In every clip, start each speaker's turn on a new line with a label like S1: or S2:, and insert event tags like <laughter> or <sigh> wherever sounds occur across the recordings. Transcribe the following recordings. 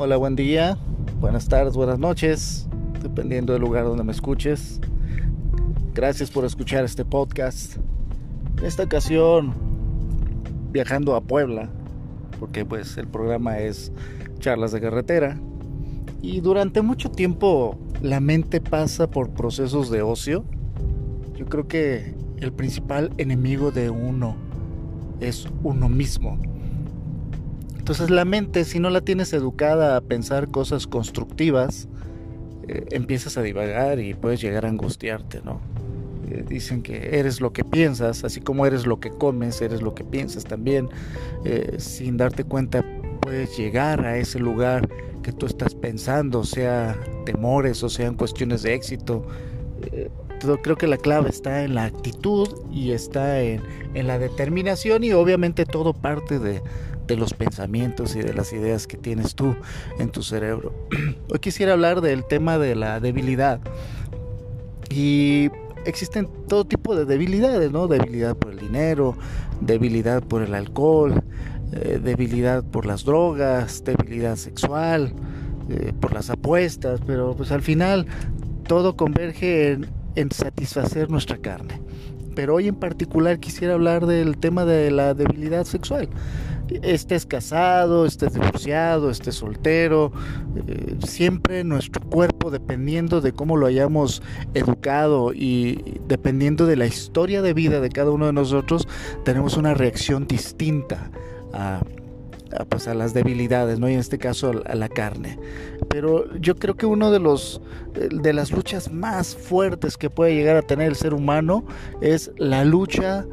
S1: Hola, buen día, buenas tardes, buenas noches, dependiendo del lugar donde me escuches. Gracias por escuchar este podcast. En esta ocasión, viajando a Puebla, porque pues el programa es charlas de carretera. Y durante mucho tiempo la mente pasa por procesos de ocio. Yo creo que el principal enemigo de uno es uno mismo. Entonces la mente, si no la tienes educada a pensar cosas constructivas, eh, empiezas a divagar y puedes llegar a angustiarte, ¿no? Eh, dicen que eres lo que piensas, así como eres lo que comes, eres lo que piensas también. Eh, sin darte cuenta, puedes llegar a ese lugar que tú estás pensando, sea temores o sean cuestiones de éxito. Creo que la clave está en la actitud y está en, en la determinación y obviamente todo parte de, de los pensamientos y de las ideas que tienes tú en tu cerebro. <clears throat> Hoy quisiera hablar del tema de la debilidad. Y existen todo tipo de debilidades, ¿no? Debilidad por el dinero, debilidad por el alcohol, eh, debilidad por las drogas, debilidad sexual, eh, por las apuestas, pero pues al final todo converge en, en satisfacer nuestra carne. Pero hoy en particular quisiera hablar del tema de la debilidad sexual estés casado, estés divorciado, estés soltero, eh, siempre nuestro cuerpo, dependiendo de cómo lo hayamos educado y dependiendo de la historia de vida de cada uno de nosotros, tenemos una reacción distinta a, pues a las debilidades, ¿no? Y en este caso a la carne. Pero yo creo que uno de los de las luchas más fuertes que puede llegar a tener el ser humano es la lucha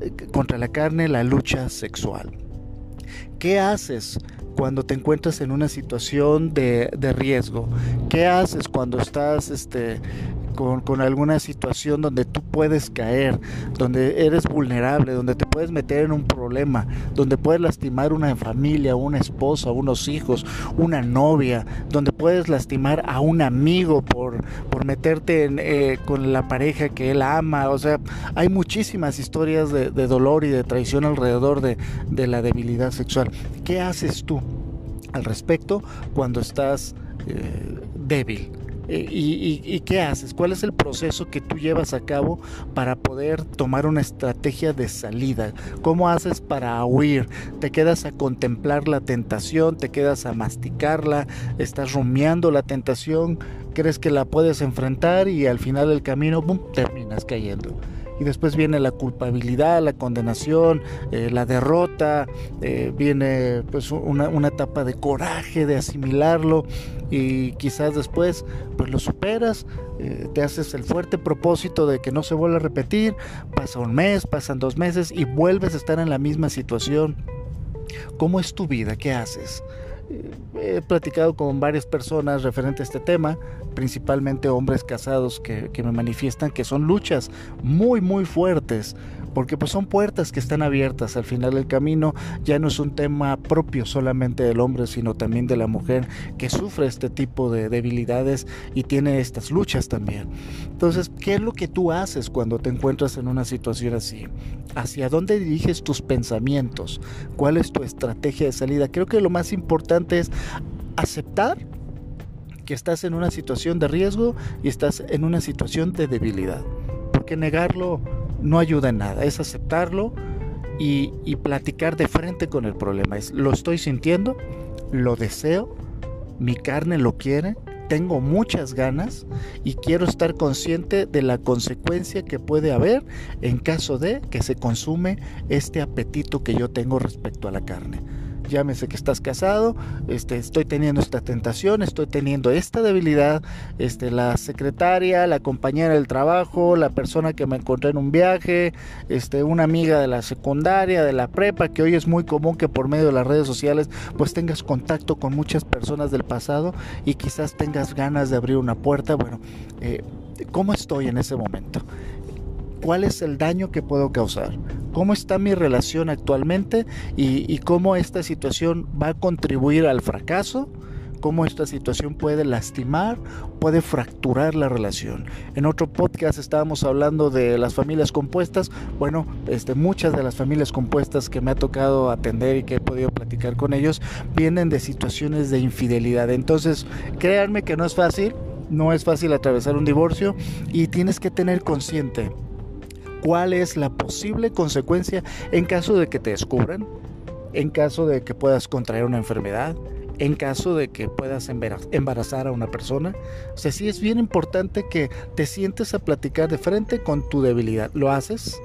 S1: eh, contra la carne, la lucha sexual. ¿Qué haces cuando te encuentras en una situación de, de riesgo? ¿Qué haces cuando estás este, con, alguna situación donde tú puedes caer, donde eres vulnerable, donde te puedes meter en un problema, donde puedes lastimar una familia, una esposa, unos hijos, una novia, donde puedes lastimar a un amigo por, por meterte eh, con la pareja que él ama. O sea, hay muchísimas historias de, dolor y de traición alrededor de, de la debilidad sexual. ¿Qué haces tú al respecto cuando estás eh, débil? Eh, y, qué haces? ¿Cuál es el proceso que tú llevas a cabo para poder tomar una estrategia de salida? ¿Cómo haces para huir? ¿Te quedas a contemplar la tentación? ¿Te quedas a masticarla? ¿Estás rumiando la tentación? ¿Crees que la puedes enfrentar y al final del camino, ¡pum!, terminas cayendo? Y después viene la culpabilidad, la condenación, eh, la derrota, eh, viene pues una, una, etapa de coraje, de asimilarlo y quizás después pues lo superas, eh, te haces el fuerte propósito de que no se vuelva a repetir, pasa un mes, pasan dos meses y vuelves a estar en la misma situación. ¿Cómo es tu vida? ¿Qué haces? He platicado con varias personas referente a este tema, principalmente hombres casados que, me manifiestan que son luchas muy muy fuertes porque pues son puertas que están abiertas al final del camino, ya no es un tema propio solamente del hombre, sino también de la mujer que sufre este tipo de debilidades y tiene estas luchas también. Entonces, ¿qué es lo que tú haces cuando te encuentras en una situación así? ¿Hacia dónde diriges tus pensamientos? ¿Cuál es tu estrategia de salida? Creo que lo más importante es aceptar que estás en una situación de riesgo y estás en una situación de debilidad. Porque negarlo no ayuda en nada, es aceptarlo y, platicar de frente con el problema. Es, lo estoy sintiendo, lo deseo, mi carne lo quiere, tengo muchas ganas y quiero estar consciente de la consecuencia que puede haber en caso de que se consume este apetito que yo tengo respecto a la carne llámese que estás casado, este, estoy teniendo esta tentación, estoy teniendo esta debilidad, este, la secretaria, la compañera del trabajo, la persona que me encontré en un viaje, este, una amiga de la secundaria, de la prepa, que hoy es muy común que por medio de las redes sociales pues tengas contacto con muchas personas del pasado y quizás tengas ganas de abrir una puerta, bueno, eh, ¿cómo estoy en ese momento? cuál es el daño que puedo causar, cómo está mi relación actualmente y, cómo esta situación va a contribuir al fracaso, cómo esta situación puede lastimar, puede fracturar la relación. En otro podcast estábamos hablando de las familias compuestas. Bueno, este, muchas de las familias compuestas que me ha tocado atender y que he podido platicar con ellos vienen de situaciones de infidelidad. Entonces, créanme que no es fácil, no es fácil atravesar un divorcio y tienes que tener consciente cuál es la posible consecuencia en caso de que te descubran, en caso de que puedas contraer una enfermedad, en caso de que puedas embarazar a una persona. O sea, sí es bien importante que te sientes a platicar de frente con tu debilidad. ¿Lo haces?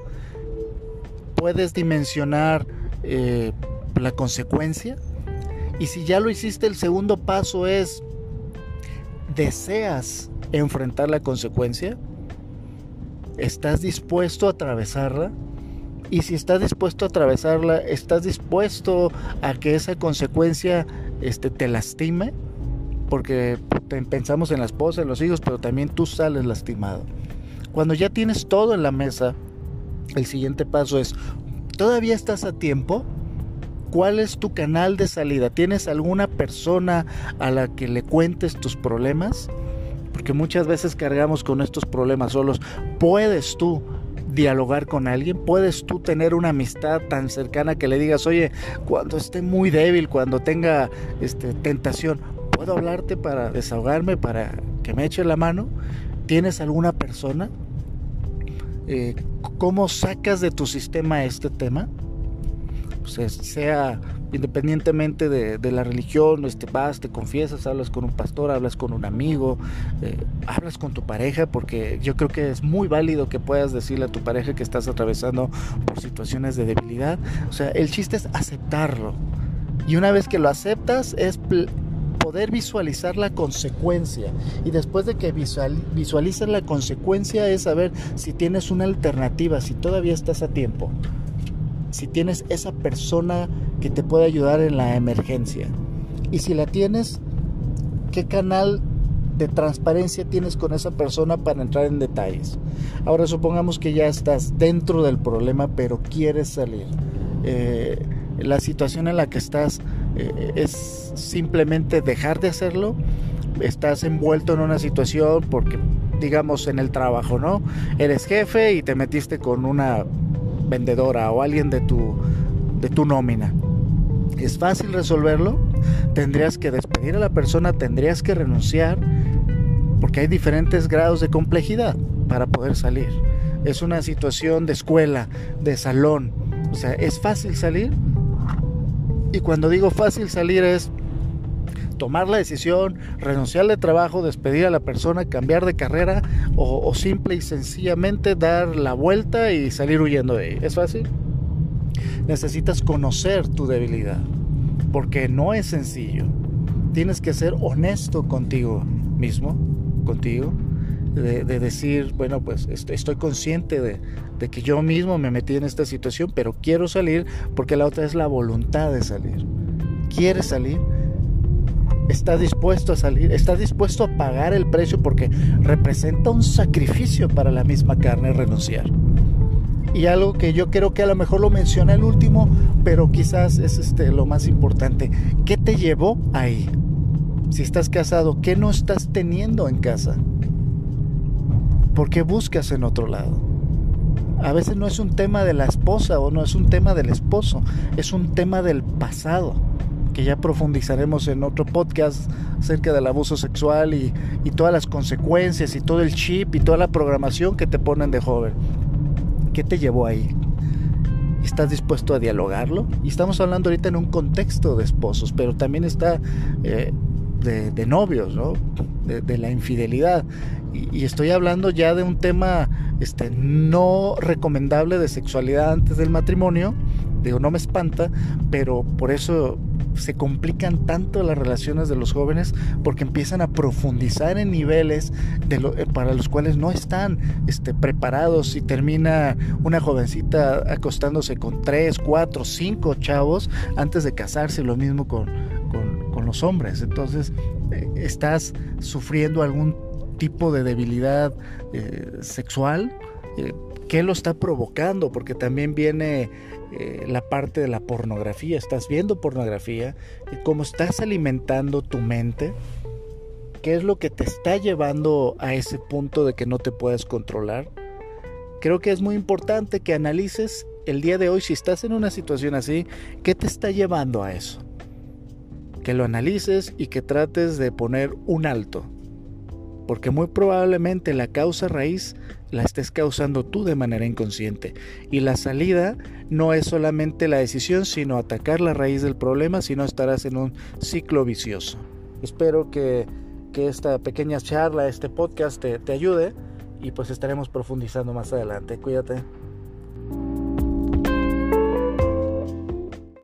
S1: ¿Puedes dimensionar eh, la consecuencia? Y si ya lo hiciste, el segundo paso es, ¿deseas enfrentar la consecuencia? ¿Estás dispuesto a atravesarla? Y si estás dispuesto a atravesarla, ¿estás dispuesto a que esa consecuencia este, te lastime? Porque pensamos en la esposa, en los hijos, pero también tú sales lastimado. Cuando ya tienes todo en la mesa, el siguiente paso es, ¿todavía estás a tiempo? ¿Cuál es tu canal de salida? ¿Tienes alguna persona a la que le cuentes tus problemas? Porque muchas veces cargamos con estos problemas solos. ¿Puedes tú dialogar con alguien? ¿Puedes tú tener una amistad tan cercana que le digas, oye, cuando esté muy débil, cuando tenga este, tentación, ¿puedo hablarte para desahogarme, para que me eche la mano? ¿Tienes alguna persona? Eh, ¿Cómo sacas de tu sistema este tema? Pues, sea independientemente de, la religión, este, vas, te confiesas, hablas con un pastor, hablas con un amigo, eh, hablas con tu pareja, porque yo creo que es muy válido que puedas decirle a tu pareja que estás atravesando por situaciones de debilidad. O sea, el chiste es aceptarlo. Y una vez que lo aceptas, es poder visualizar la consecuencia. Y después de que visual, visualices la consecuencia, es saber si tienes una alternativa, si todavía estás a tiempo si tienes esa persona que te puede ayudar en la emergencia. Y si la tienes, ¿qué canal de transparencia tienes con esa persona para entrar en detalles? Ahora supongamos que ya estás dentro del problema, pero quieres salir. Eh, la situación en la que estás eh, es simplemente dejar de hacerlo. Estás envuelto en una situación porque, digamos, en el trabajo, ¿no? Eres jefe y te metiste con una vendedora o alguien de tu, de tu nómina. ¿Es fácil resolverlo? Tendrías que despedir a la persona, tendrías que renunciar, porque hay diferentes grados de complejidad para poder salir. Es una situación de escuela, de salón. O sea, ¿es fácil salir? Y cuando digo fácil salir es tomar la decisión, renunciar de trabajo, despedir a la persona, cambiar de carrera o, simple y sencillamente dar la vuelta y salir huyendo de ella. ¿Es fácil? Necesitas conocer tu debilidad porque no es sencillo. Tienes que ser honesto contigo mismo, contigo, de, decir, bueno, pues estoy consciente de, de, que yo mismo me metí en esta situación, pero quiero salir porque la otra es la voluntad de salir. ¿Quieres salir? Está dispuesto a salir, está dispuesto a pagar el precio porque representa un sacrificio para la misma carne renunciar. Y algo que yo creo que a lo mejor lo menciona el último, pero quizás es este, lo más importante. ¿Qué te llevó ahí? Si estás casado, ¿qué no estás teniendo en casa? ¿Por qué buscas en otro lado? A veces no es un tema de la esposa o no es un tema del esposo, es un tema del pasado que ya profundizaremos en otro podcast acerca del abuso sexual y, todas las consecuencias y todo el chip y toda la programación que te ponen de joven. ¿Qué te llevó ahí? ¿Estás dispuesto a dialogarlo? Y estamos hablando ahorita en un contexto de esposos, pero también está eh, de, novios, ¿no? De, la infidelidad. Y, y, estoy hablando ya de un tema este, no recomendable de sexualidad antes del matrimonio. Digo, no me espanta, pero por eso se complican tanto las relaciones de los jóvenes porque empiezan a profundizar en niveles de eh, para los cuales no están este, preparados y termina una jovencita acostándose con tres, cuatro, cinco chavos antes de casarse, lo mismo con, con, los hombres. Entonces eh, estás sufriendo algún tipo de debilidad eh, sexual. ¿Qué lo está provocando? Porque también viene eh, la parte de la pornografía. Estás viendo pornografía y cómo estás alimentando tu mente. ¿Qué es lo que te está llevando a ese punto de que no te puedes controlar? Creo que es muy importante que analices el día de hoy, si estás en una situación así, ¿qué te está llevando a eso? Que lo analices y que trates de poner un alto. Porque muy probablemente la causa raíz la estés causando tú de manera inconsciente. Y la salida no es solamente la decisión, sino atacar la raíz del problema, sino estarás en un ciclo vicioso. Espero que, esta pequeña charla, este podcast te, te ayude y pues estaremos profundizando más adelante. Cuídate.